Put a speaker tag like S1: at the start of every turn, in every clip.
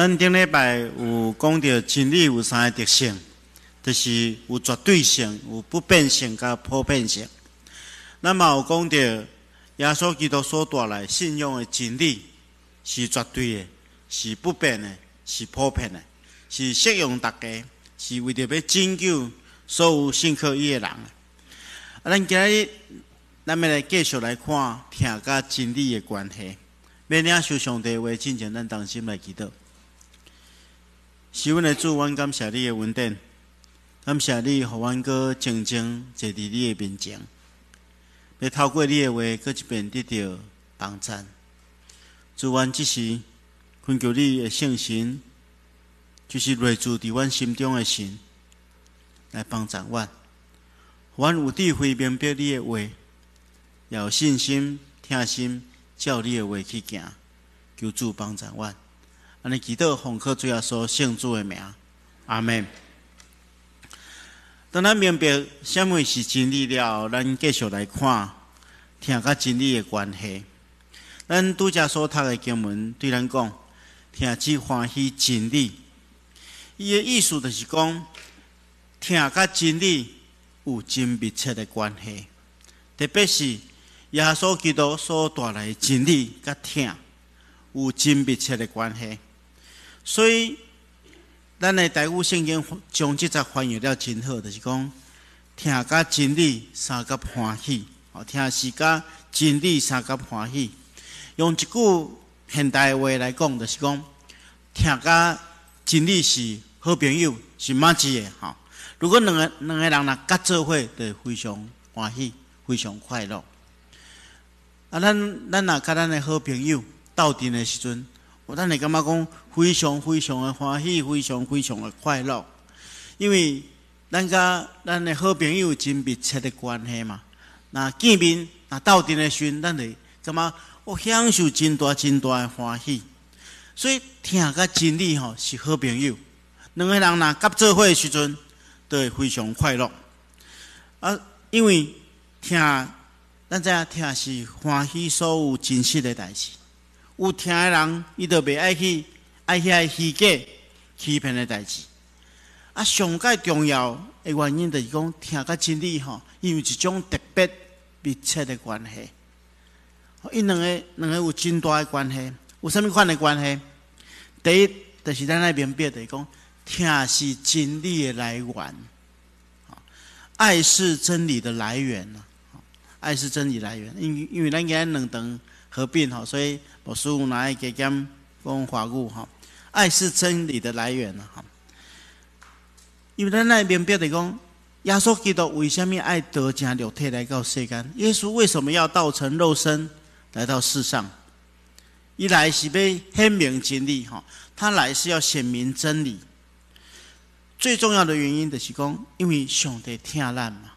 S1: 咱顶礼拜有讲到真理有三个特性，就是有绝对性、有不变性、甲普遍性。那么有讲到耶稣基督所带来信仰的真理是绝对的，是不变的，是普遍的，是适用大家，是为着要拯救所有信靠伊的人。啊，咱今日咱要来继续来看听甲真理的关系。要领受上帝话，进前咱当心来祈祷。是阮的主，阮感谢你的稳定，感谢你，互阮搁静静坐伫你的面前，要透过你的话，搁一遍得到帮助。主，阮即时恳求你的圣神，就是内住伫阮心中的神，来帮助阮。阮有智慧明白你的话，有信心听心，照你的话去行，求主帮助阮。安尼祈祷，奉靠主要说圣主的名，阿门。当咱明白什么是真理了后，咱继续来看听甲真理的关系。咱拄则所读的经文对咱讲，听只欢喜真理。伊的意思就是讲，听甲真理有真密切的关系，特别是耶稣基督所带来真理甲听有真密切的关系。所以，咱的台语圣经将即则翻译了真好，就是讲听甲真理三甲欢喜，哦，听是甲真理三甲欢喜。用一句现代话来讲，就是讲听甲真理是好朋友，是马子的吼。如果两个两个人若合做伙，就非常欢喜，非常快乐。啊，咱咱若甲咱的好朋友斗阵的时阵。我当你感觉讲非常非常的欢喜，非常非常的快乐，因为咱甲咱的好朋友真密切的关系嘛。那见面那斗阵的时，咱会感觉我享受真大真大的欢喜。所以听甲真理吼是好朋友，两个人若合做伙的时阵，都会非常快乐。啊，因为听咱知影听是欢喜所有真实的代志。有听的人，伊就袂爱去爱去爱虚假、欺骗的代志。啊，上界重要的原因就是讲听甲真理吼，因为一种特别密切的关系。因两个两个有真大的关系，有啥物款的关系？第一，就是咱那边别的讲，听是真理的来源。爱是真理的来源呐。爱是真理来源，因因为咱今两等合并吼，所以。我十五拿一个讲讲华语哈，爱是真理的来源了哈。因为咱那边标的讲，耶稣基督为什么爱得加流体来到世间？耶稣为什么要道成肉身来到世上？一来是被显明真理哈，他来是要显明真理。最重要的原因就是讲，因为上帝听咱嘛，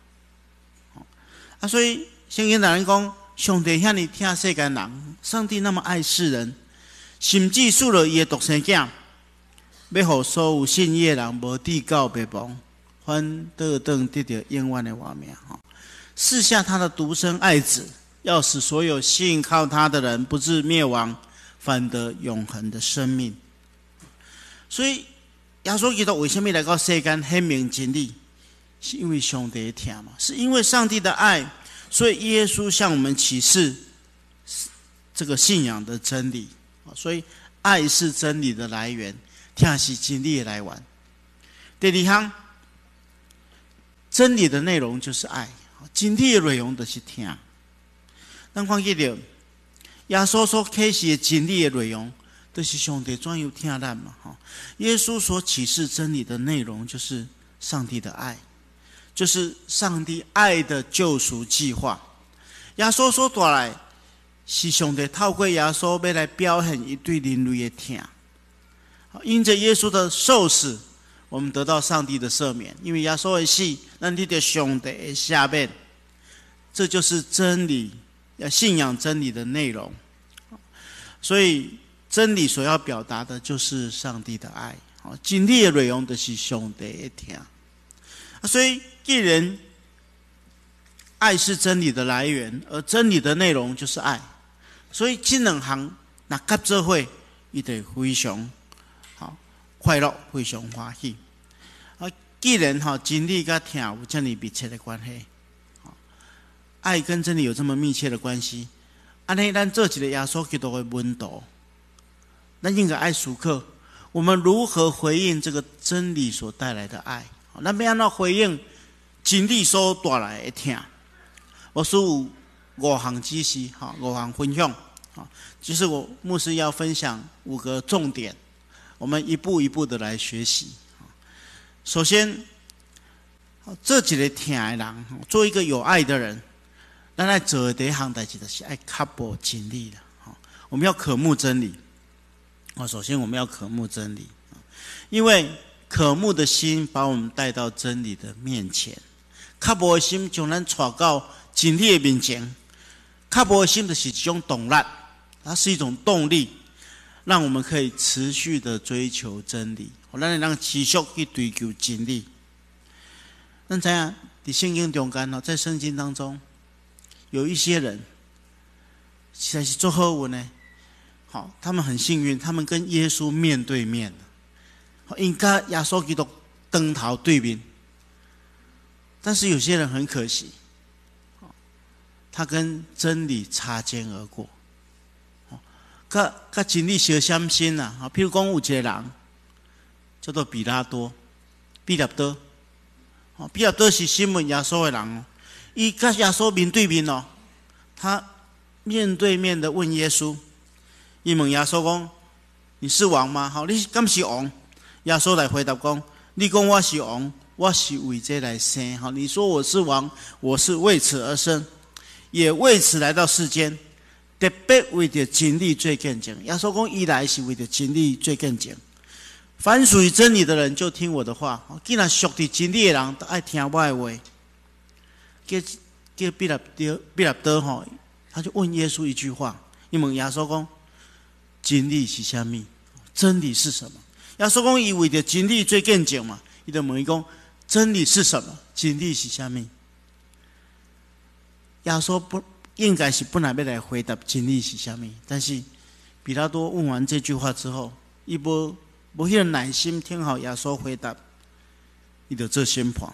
S1: 啊，所以圣经大人讲。上帝遐尼疼世间人，上帝那么爱世人，甚至赐了伊的独生子，要互所有信耶人无地告别亡，反得等得着永远的画面。哈，赐下他的独生爱子，要使所有信靠他的人不至灭亡，反得永恒的生命。所以，耶稣基督为什么来到世间显明真理？是因为上帝疼嘛？是因为上帝的爱。所以耶稣向我们启示这个信仰的真理啊，所以爱是真理的来源，听是真理的来源。第二项，真理的内容就是爱，真理的内容就是听。咱看记着，耶稣所开始的真理的内容，都是上帝专有听咱嘛，哈。耶稣所启示真理的内容，就是上帝的爱。就是上帝爱的救赎计划。耶稣所带来，是上帝透过耶稣要来表现一对人类的听。因着耶稣的受死，我们得到上帝的赦免。因为耶稣的死，让你的上帝下面，这就是真理，要信仰真理的内容。所以真理所要表达的就是上帝的爱。好，经历的内容的是上帝的听。所以。既然爱是真理的来源，而真理的内容就是爱，所以这两行那合作会，伊得非常好快乐，非常欢喜。啊，既然哈真理跟听有这么密切的关系，爱跟真理有这么密切的关系，安尼咱做一个耶稣基督的温度，咱应该爱熟客。我们如何回应这个真理所带来的爱？那要安怎回应真理所带来的听？我是有五行知识，哈，五行分享，啊，就是我牧师要分享五个重点，我们一步一步的来学习。首先，这几个听的人，做一个有爱的人，咱来做第一行代志就是爱刻薄真理的，哈，我们要渴慕真理。啊，首先我们要渴慕真理，因为渴慕的心把我们带到真理的面前。刻薄的心就能传到真理的面前。刻薄的心的是一种动力，它是一种动力，让我们可以持续的追求真理，让你让持续去追求真理。那怎样？在圣经中间呢，在圣经当中，有一些人，其实是做何文呢。好，他们很幸运，他们跟耶稣面对面好，应该耶稣基督登头对面。但是有些人很可惜，他跟真理擦肩而过。好，跟真理小相心呐。好，譬如讲有一个人叫做比拉多，比拉多。好，比拉多是新闻耶稣的人哦。伊跟耶稣面对面哦，他面对面的问耶稣。伊问耶稣讲：“你是王吗？好，你敢是王？”耶稣来回答讲：“你讲我是王，我是为这来生。哈，你说我是王，我是为此而生，也为此来到世间，特别为着真理最更正。耶稣讲：一来是为着真理最更正。凡属于真理的人，就听我的话。既然属于真理的人，都爱听我的话。叫叫毕拉德，毕拉德哈，他就问耶稣一句话：，你问耶稣讲。”真理是什么？真理是什么？耶稣讲以为的真理最更正嘛？伊就问伊讲真理是什么？真理是虾米？耶稣不应该是本来要来回答真理是虾米，但是比拉多问完这句话之后，伊无无迄个耐心听好耶稣回答，伊就做宣判。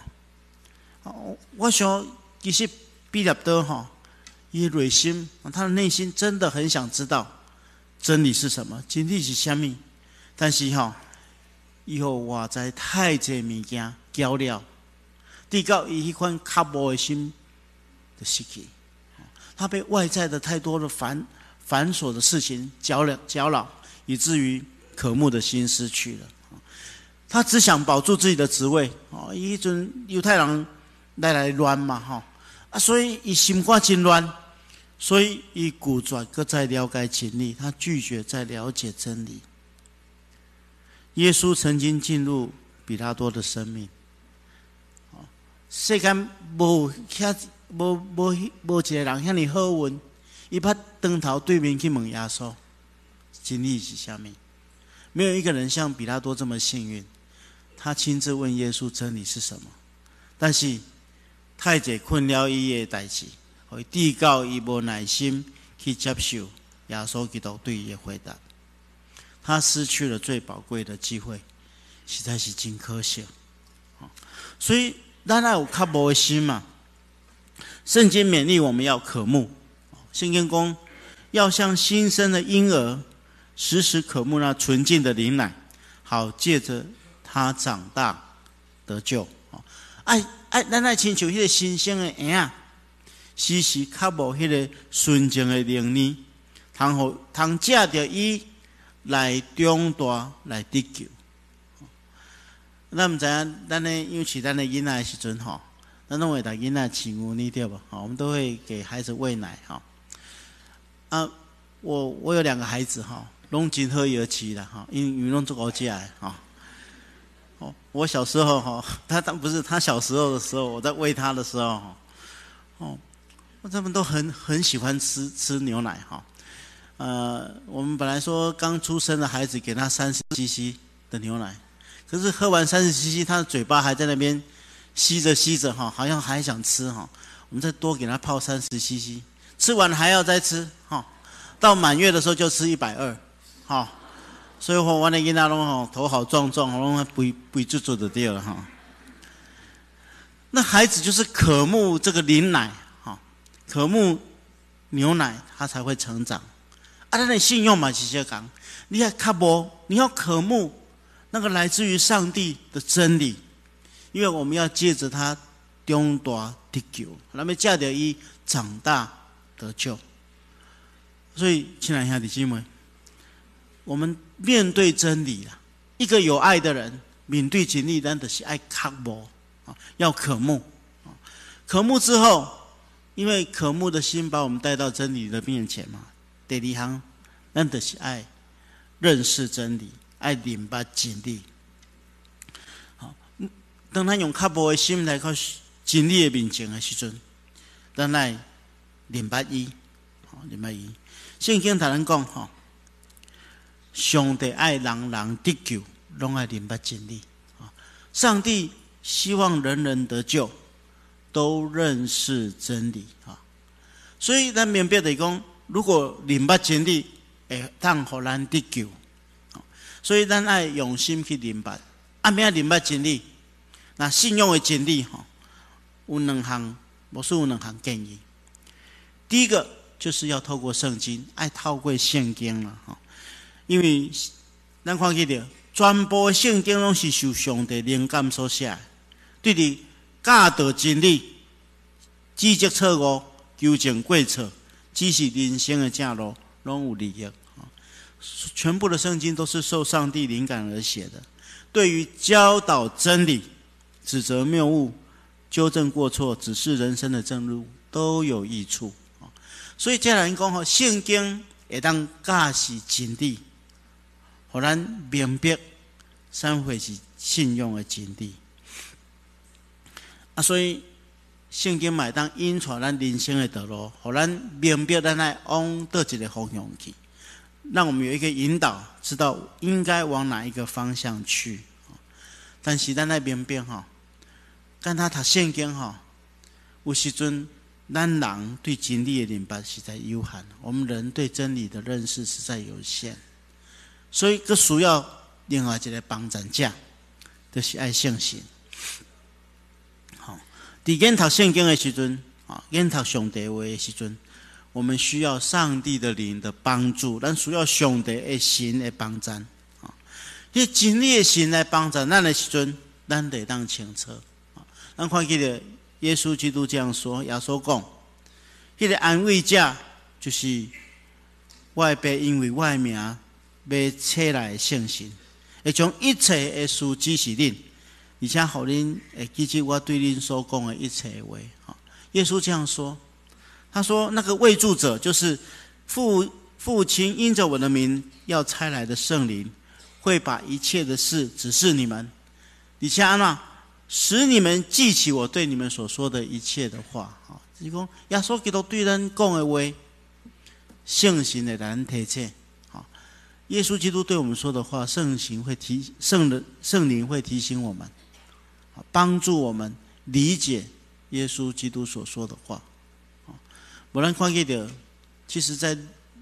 S1: 哦，我想其实比拉多哈，伊内心，他的内心真的很想知道。真理是什么？真理是虾米？但是哈，以后我在太济物件交了，第到伊迄款卡薄的心的失去，他被外在的太多的繁繁琐的事情搅了搅扰，以至于渴慕的心失去了。他只想保住自己的职位，哦，一阵犹太人来来乱嘛，哈啊，所以伊心肝真乱。所以，伊古转各在了解真理，他拒绝再了解真理。耶稣曾经进入比拉多的生命，世间无遐无无无一个人遐尼好运，伊把灯头对面去问耶稣，真理是虾米？没有一个人像比拉多这么幸运，他亲自问耶稣真理是什么？但是太监困了伊的代志。会递告伊无耐心去接受耶稣基督对伊的回答，他失去了最宝贵的机会，实在是真可惜。所以咱要有较无的心嘛。圣经勉励我们要渴慕，圣经公要像新生的婴儿，时时渴慕那纯净的灵奶，好借着他长大得救。爱爱，咱爱亲像迄个新生的婴啊。时时较无迄个纯净的灵呢，通好通借着伊来长大来得救。咱毋知影，咱咧尤其咱咧囡仔时阵吼，咱拢会带囡仔饲牛呢，对无？好，我们都会给孩子喂奶哈。啊，我我有两个孩子哈，拢真好而饲啦哈，因为拢做好食诶哈。哦，我小时候哈，他他不是他小时候的时候，我在喂他的时候哈，哦。他们都很很喜欢吃吃牛奶哈，呃，我们本来说刚出生的孩子给他三十 CC 的牛奶，可是喝完三十 CC，他的嘴巴还在那边吸着吸着哈，好像还想吃哈，我们再多给他泡三十 CC，吃完还要再吃哈，到满月的时候就吃一百二，哈，所以我的囡仔拢吼头好壮壮，拢肥肥足足的对了哈。那孩子就是渴慕这个牛奶，哈，渴慕牛奶，他才会成长。啊，他的信用嘛，其实讲，你要卡无，你要渴慕那个来自于上帝的真理，因为我们要借着他中大得救，那么借着伊长大得救。所以，亲爱兄弟姐妹，我们面对真理啦，一个有爱的人面对经历，真的是爱卡无。要渴慕，渴慕之后，因为渴慕的心把我们带到真理的面前嘛。第二行，咱就是爱认识真理，爱明白真理。好，当他用较无的心来到真理的面前的时阵，咱来明白伊，好明白伊。圣经才能讲吼，上帝爱人人得救，拢爱明白真理。啊，上帝。希望人人得救，都认识真理啊！所以咱明白的讲，如果明白真理，会当互咱得救。所以咱爱用心去明白，按咩明白真理？那信用的真理吼，有两项，我是有两项建议。第一个就是要透过圣经，爱透过圣经了吼，因为咱看起着全部圣经拢是受上帝灵感所写。对的，教导真理、指责错误、纠正过错，只是人生的正路，拢有利益啊！全部的圣经都是受上帝灵感而写的。对于教导真理、指责谬误、纠正过错、指示人生的正路，都有益处啊！所以，既然讲吼，圣经会当教示真理，互咱明白，三回是信用的真理。啊，所以圣经买当引出咱人生的道路，互咱明白咱来往倒一个方向去，让我们有一个引导，知道应该往哪一个方向去。但是咱来明白哈，跟他读圣经哈，有时阵咱人对真理的明白实在有限，我们人对真理的认识实在有限，所以这需要另外一个帮咱者，就是爱信心。伫研读圣经的时阵，啊，研读上帝话的时阵，我们需要上帝的灵的帮助，咱需要上帝的心的帮助，啊，迄真理的心来帮助咱的时阵，咱得当清楚，啊，咱看见的耶稣基督这样说，耶稣讲，迄个安慰者就是外边因为外名要车来信心，会将一切的事指示恁。而且好恁会记住我对恁所讲的一切话。哈，耶稣这样说，他说那个为助者就是父父亲因着我的名要差来的圣灵，会把一切的事指示你们。而且呢，使你们记起我对你们所说的一切的话。哈，是讲耶稣基督对人讲的话，圣行的人提切。好，耶稣基督对我们说的话，圣行会提圣的圣灵会提醒我们。帮助我们理解耶稣基督所说的话。啊，我们看见的，其实在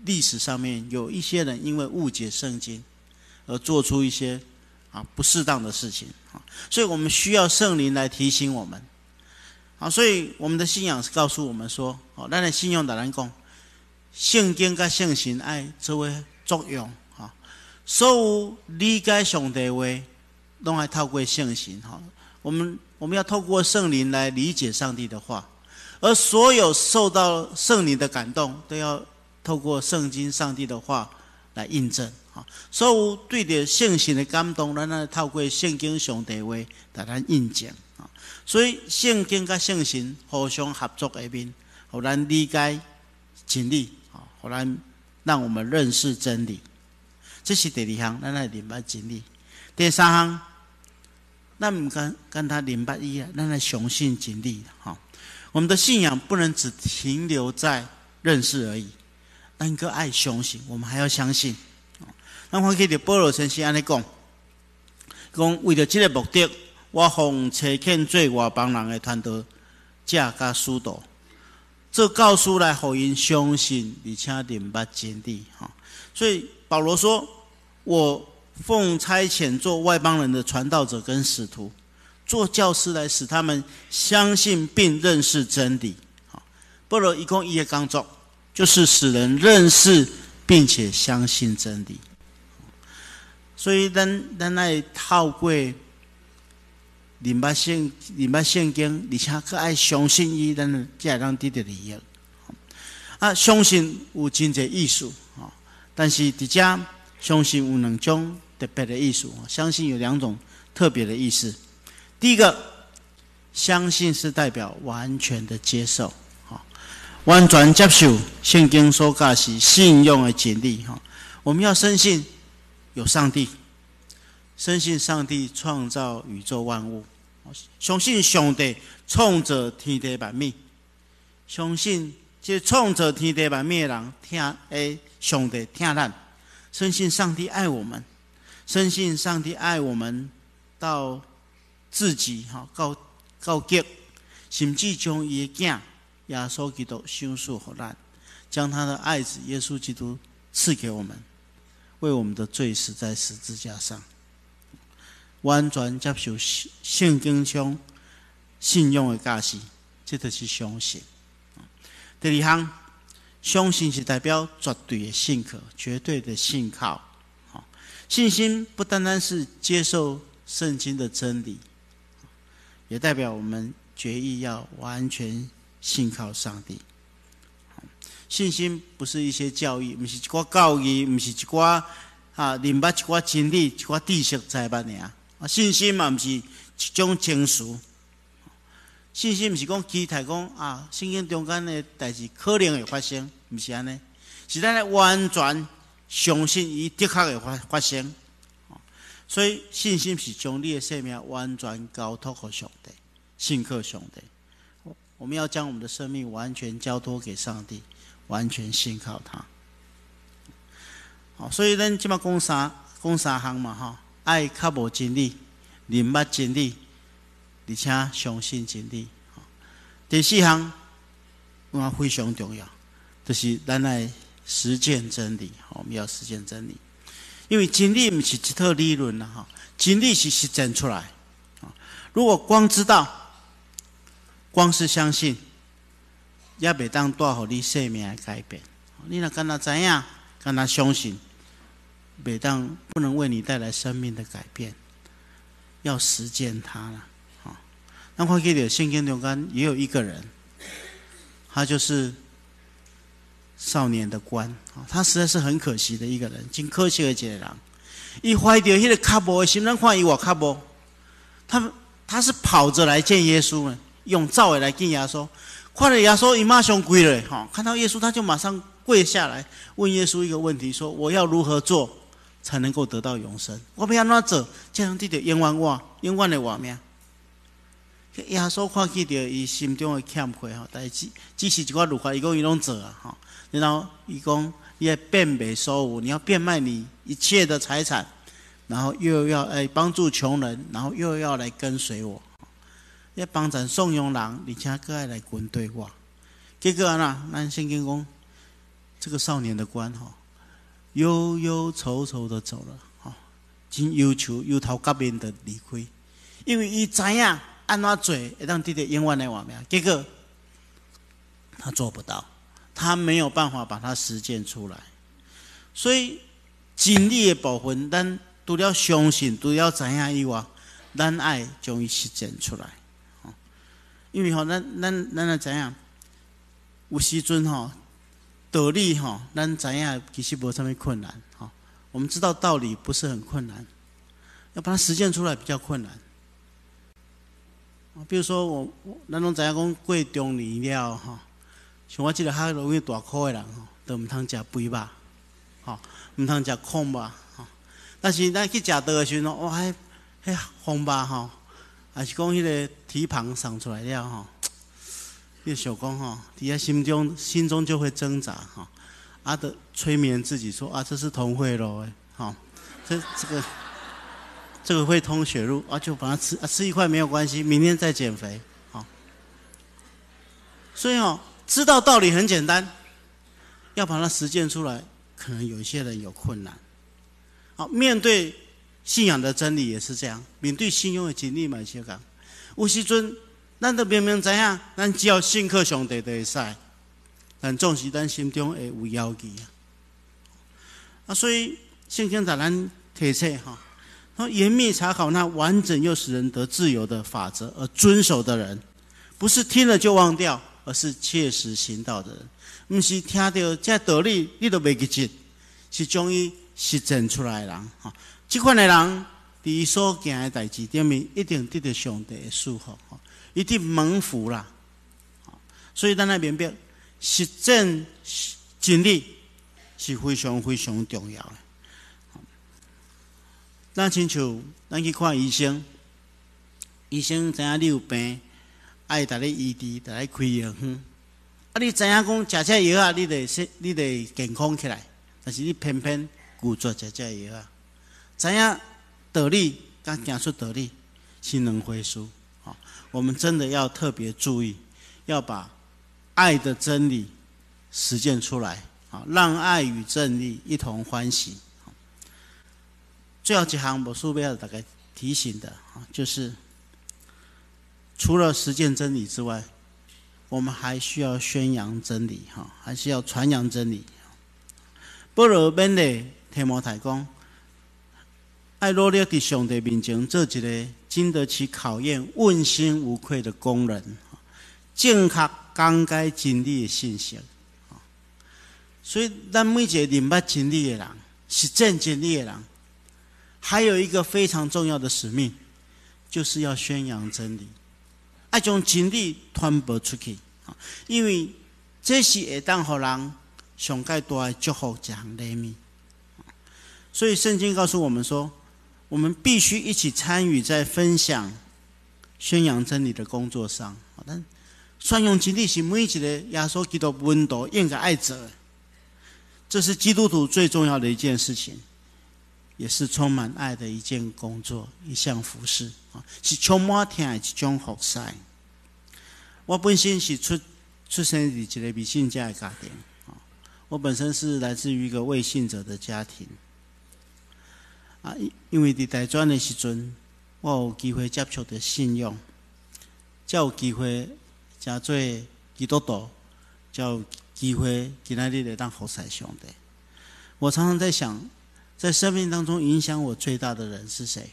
S1: 历史上面有一些人因为误解圣经而做出一些啊不适当的事情。啊，所以我们需要圣灵来提醒我们。啊，所以我们的信仰是告诉我们说：哦，咱的信用的人讲，圣经跟圣行爱作为作用。啊，所有理解上帝话，拢爱透过圣行。哈。我们我们要透过圣灵来理解上帝的话，而所有受到圣灵的感动，都要透过圣经上帝的话来印证。哈，所有对着圣行的感动，咱来透过圣经上帝话来咱印证。啊，所以圣经跟圣行互相合作一边，互咱理解真理，啊，互咱让我们认识真理。这是第二项，咱来明白真理。第三项。那唔跟跟他零八一样，让他雄信经历哈。我们的信仰不能只停留在认识而已，那个爱雄信，我们还要相信。那我记得保罗先生安尼讲，讲为了这个目的，我奉车欠做外邦人的团队，加加疏导，这告诉来互因相信，而且明白真理哈。所以保罗说，我奉差遣做外邦人的传道者跟使徒，做教师来使他们相信并认识真理。好，不如一共一个工作，就是使人认识并且相信真理。所以，咱咱爱透过明白圣明白圣经，而且佮爱相信伊，咱才会当得到利益。啊，相信有真侪意思啊，但是伫遮相信有两种特别的意思。相信有两种特别的意思。第一个，相信是代表完全的接受，哈，完全接受圣经所教是信用的真理，哈。我们要深信。有上帝，深信上帝创造宇宙万物，相信上帝创造天地万物，相信这创造天地万物的人听诶，上帝听咱，深信上帝爱我们，深信上帝爱我们到自己哈，到到极，甚至将伊的囝耶稣基督修赎给咱，将他的爱子耶稣基督赐给我们。为我们的罪死在十字架上，完全接受圣经中信用的价值，这就是相信。第二项，相信是代表绝对的信可，绝对的信靠。信心不单单是接受圣经的真理，也代表我们决意要完全信靠上帝。信心不是一些教育，不是一寡教育，不是一寡啊，明白一寡真理，一寡知识在捌尔。啊，信心嘛，不是一种情绪。信心不是讲期待讲啊，圣经中间的代志可能会发生，不是安尼，是咱来完全相信伊的确会发发生。所以信心是将你的生命完全交托给上帝，信靠上帝。我们要将我们的生命完全交托给上帝。完全信靠他，好，所以咱即马讲三讲三项嘛，哈，爱较无真理，明白真理，而且相信真理。第四项，我非常重要，就是咱来实践真理。我们要实践真理，因为真理不是一套理论啦，哈，真理是实践出来。啊如果光知道，光是相信。也袂当带互你生命的改变。你若跟他知影，跟他相信，袂当不能为你带来生命的改变。要实践它了，啊。那看起来圣经中间也有一个人，他就是少年的官，啊他实在是很可惜的一个人，真可惜的一个人。伊怀着迄个卡波的心，咱看伊话卡波，他他是跑着来见耶稣的，用造尾来见耶稣。看到耶稣，伊马上跪了，哈！看到耶稣，他就马上跪下来，问耶稣一个问题：说我要如何做才能够得到永生？我不要哪走？这样弟弟冤枉我，冤枉的我命。耶稣看见着伊心中的欠亏，哈！但是只只是一个如法，伊讲伊拢做啊，哈！然后伊讲伊要变卖所有，你要变卖你一切的财产，然后又要来帮助穷人，然后又要来跟随我。要帮咱送佣人，而且搁爱来跟对我。结果呢，咱先跟讲，这个少年的官吼，忧忧愁愁的走了，吼，真忧愁，忧头革面的离开，因为伊知影安怎做会当得到永远的画面，结果他做不到，他没有办法把它实践出来。所以经历的部分，咱除了相信，除了知影以外，咱爱将伊实践出来。因为吼，咱咱咱来知影，有时阵吼道理吼，咱知影其实无啥物困难吼。我们知道道理不是很困难，要把它实践出来比较困难。比如说我，咱拢知影讲过中年了吼，像我即个较容易大口的人吼，都毋通食肥肉，吼，毋通食空肉，吼。但是咱去食倒的时阵，哇，迄迄红肉吼。还是讲迄个蹄膀长出来了吼，你想讲吼，底下心中心中就会挣扎哈，啊的催眠自己说啊，这是通血路诶，哈，这这个这个会通血路啊，就把它吃啊吃一块没有关系，明天再减肥，好。所以哦，知道道理很简单，要把它实践出来，可能有一些人有困难。好，面对信仰的真理也是这样，面对信用的经历嘛，是讲。有时阵，咱都明明知影，咱只要信靠上帝就会使，但总是咱心中会有犹豫啊。啊，所以圣经在咱提醒哈，说严密查考那完整又使人得自由的法则而遵守的人，不是听了就忘掉，而是切实行道的人。毋是听到这道理，你都袂记住，是将伊实践出来的人。哈，这款的人，伫伊所行的代志顶面，一定得到上帝的祝福，一定蒙福啦。所以咱来明白，实践真理是非常非常重要的。咱亲像咱去看医生，医生知影你有病，爱逐你医治，逐你开药方。啊！你知影讲食这药啊，你得是，你得健康起来。但是你偏偏故作食这药啊，知影道理，刚讲出道理，是两回事。啊，我们真的要特别注意，要把爱的真理实践出来。啊，让爱与真理一同欢喜。最后几行，我书不要大概提醒的啊，就是除了实践真理之外。我们还需要宣扬真理，哈，还是要传扬真理。保罗本的提摩太讲，爱努力在上帝面前做一个经得起考验、问心无愧的工人，正确讲解真理的信息。所以，咱每一个明白真理的人，实践真理的人，还有一个非常重要的使命，就是要宣扬真理。爱将真理传播出去，因为这是会当互人上盖大的祝福一项礼物。所以圣经告诉我们说，我们必须一起参与在分享、宣扬真理的工作上。但善用真理是每一个耶稣基督温度应该爱者，这是基督徒最重要的一件事情。也是充满爱的一件工作，一项服饰啊，是充满天的一种服饰。我本身是出出生于一个迷信者的家庭啊，我本身是来自于一个未信者的家庭啊，因因为伫大专的时阵，我有机会接触的信用，才有机会加做基督徒，才有机会今仔日来当服侍上帝。我常常在想。在生命当中影响我最大的人是谁？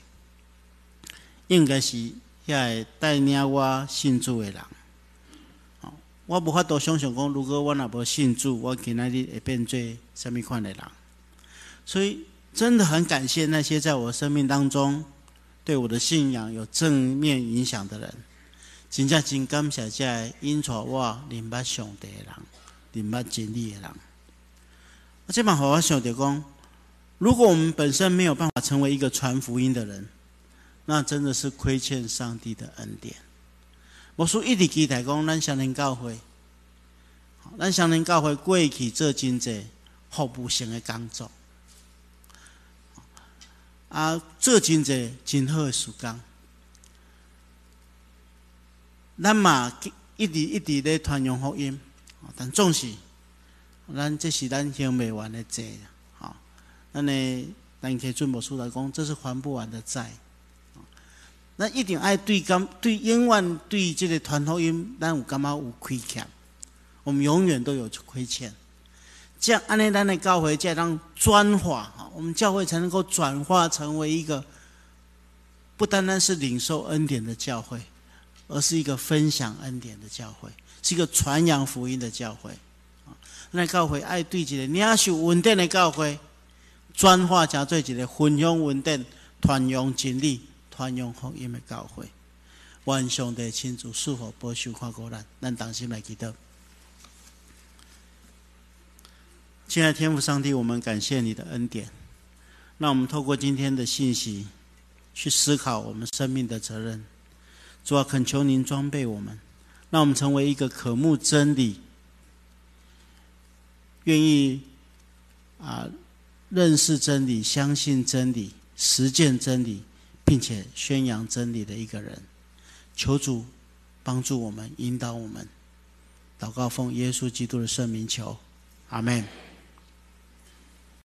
S1: 应该是遐带领我信主的人。我无法度想象讲，如果我若无信主，我今仔日会变做什么款的人？所以真的很感谢那些在我生命当中对我的信仰有正面影响的人。真正真感谢这引导我明白上帝的人，明白真理的人。我这么好，我想着讲。如果我们本身没有办法成为一个传福音的人，那真的是亏欠上帝的恩典。我说一直期待讲，咱相能教会，咱相能教会过去做真济服务性的工作，啊，做真济真好的时间，咱嘛一直一直咧传扬福音，但总是，咱这是咱行未完的债。那呢？咱可以准备出来讲，这是还不完的债。那一定爱对感对永远对这个团福音，咱有感觉有亏欠，我们永远都有亏欠。这样，安尼咱的教会才能转化哈，我们教会才能够转化成为一个不单单是领受恩典的教会，而是一个分享恩典的教会，是一个传扬福音的教会。啊，那教会爱对这个领受稳定的教会。转化成做一个分享稳定、传扬真理、传扬福音的教会，愿上帝亲自祝福、保守、看顾咱，咱当心来祈祷。亲爱的天父上帝，我们感谢你的恩典，让我们透过今天的信息去思考我们生命的责任。主啊，恳求您装备我们，让我们成为一个渴慕真理、愿意啊。认识真理、相信真理、实践真理，并且宣扬真理的一个人，求主帮助我们、引导我们。祷告奉耶稣基督的圣名求，阿门。